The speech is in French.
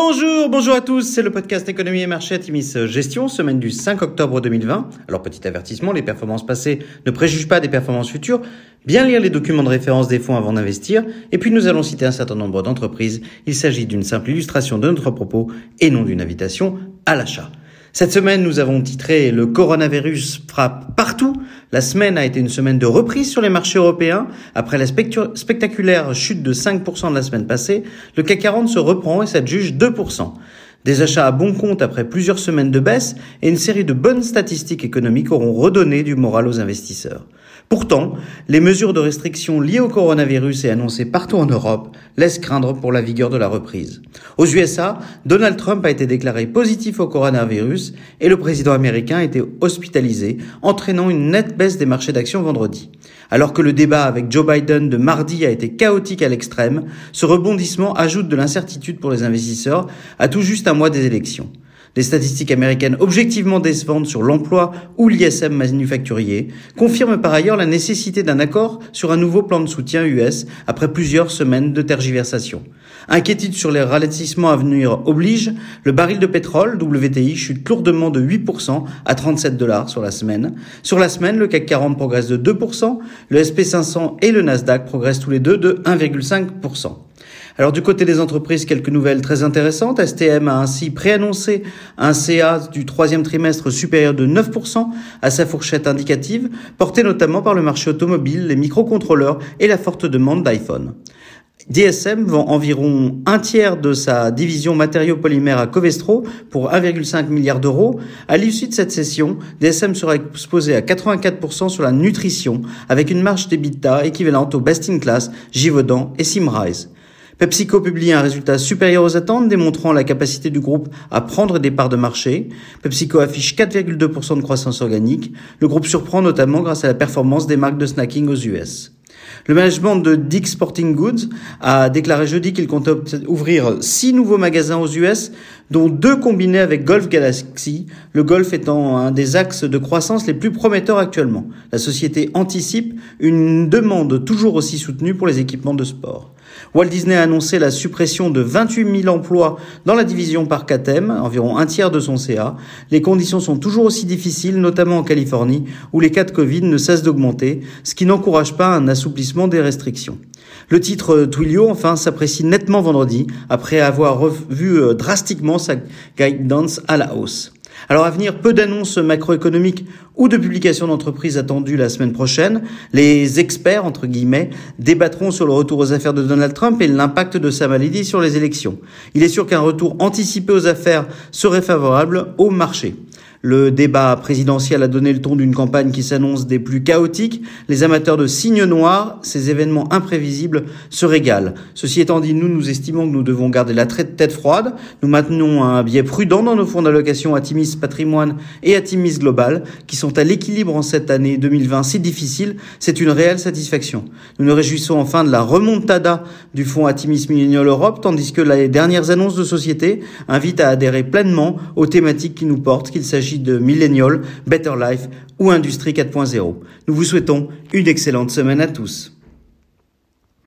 Bonjour, bonjour à tous, c'est le podcast Économie et Marché à Timis Gestion, semaine du 5 octobre 2020. Alors petit avertissement, les performances passées ne préjugent pas des performances futures. Bien lire les documents de référence des fonds avant d'investir. Et puis nous allons citer un certain nombre d'entreprises. Il s'agit d'une simple illustration de notre propos et non d'une invitation à l'achat. Cette semaine, nous avons titré Le coronavirus frappe partout. La semaine a été une semaine de reprise sur les marchés européens. Après la spectaculaire chute de 5% de la semaine passée, le CAC 40 se reprend et s'adjuge 2%. Des achats à bon compte après plusieurs semaines de baisse et une série de bonnes statistiques économiques auront redonné du moral aux investisseurs. Pourtant, les mesures de restriction liées au coronavirus et annoncées partout en Europe laissent craindre pour la vigueur de la reprise. Aux USA, Donald Trump a été déclaré positif au coronavirus et le président américain a été hospitalisé, entraînant une nette baisse des marchés d'actions vendredi. Alors que le débat avec Joe Biden de mardi a été chaotique à l'extrême, ce rebondissement ajoute de l'incertitude pour les investisseurs à tout juste un mois des élections. Les statistiques américaines objectivement décevantes sur l'emploi ou l'ISM manufacturier confirment par ailleurs la nécessité d'un accord sur un nouveau plan de soutien US après plusieurs semaines de tergiversation. Inquiétude sur les ralentissements à venir oblige, le baril de pétrole WTI chute lourdement de 8% à 37 dollars sur la semaine. Sur la semaine, le CAC 40 progresse de 2%, le SP500 et le Nasdaq progressent tous les deux de 1,5%. Alors du côté des entreprises, quelques nouvelles très intéressantes. STM a ainsi préannoncé un CA du troisième trimestre supérieur de 9% à sa fourchette indicative, portée notamment par le marché automobile, les microcontrôleurs et la forte demande d'iPhone. DSM vend environ un tiers de sa division matériaux polymères à Covestro pour 1,5 milliard d'euros. À l'issue de cette session, DSM sera exposé à 84% sur la nutrition avec une marge d'EBITDA équivalente au best in class, Givaudan et Simrise. PepsiCo publie un résultat supérieur aux attentes, démontrant la capacité du groupe à prendre des parts de marché. PepsiCo affiche 4,2% de croissance organique. Le groupe surprend notamment grâce à la performance des marques de snacking aux US. Le management de Dick Sporting Goods a déclaré jeudi qu'il comptait ouvrir six nouveaux magasins aux US, dont deux combinés avec Golf Galaxy, le golf étant un des axes de croissance les plus prometteurs actuellement. La société anticipe une demande toujours aussi soutenue pour les équipements de sport. Walt Disney a annoncé la suppression de 28 000 emplois dans la division parc à thème, environ un tiers de son CA. Les conditions sont toujours aussi difficiles, notamment en Californie, où les cas de Covid ne cessent d'augmenter, ce qui n'encourage pas un assouplissement des restrictions. Le titre Twilio, enfin, s'apprécie nettement vendredi, après avoir revu euh, drastiquement sa guidance à la hausse. Alors à venir, peu d'annonces macroéconomiques ou de publications d'entreprises attendues la semaine prochaine. Les experts, entre guillemets, débattront sur le retour aux affaires de Donald Trump et l'impact de sa maladie sur les élections. Il est sûr qu'un retour anticipé aux affaires serait favorable au marché. Le débat présidentiel a donné le ton d'une campagne qui s'annonce des plus chaotiques. Les amateurs de signes noirs, ces événements imprévisibles, se régalent. Ceci étant dit, nous, nous estimons que nous devons garder la tête froide. Nous maintenons un biais prudent dans nos fonds d'allocation Atimis Patrimoine et Atimis Global, qui sont à l'équilibre en cette année 2020 si difficile. C'est une réelle satisfaction. Nous nous réjouissons enfin de la remontada du fonds Atimis Millennial Europe, tandis que les dernières annonces de société invitent à adhérer pleinement aux thématiques qui nous portent, qu'il s'agisse de Millennial, Better Life ou Industrie 4.0. Nous vous souhaitons une excellente semaine à tous.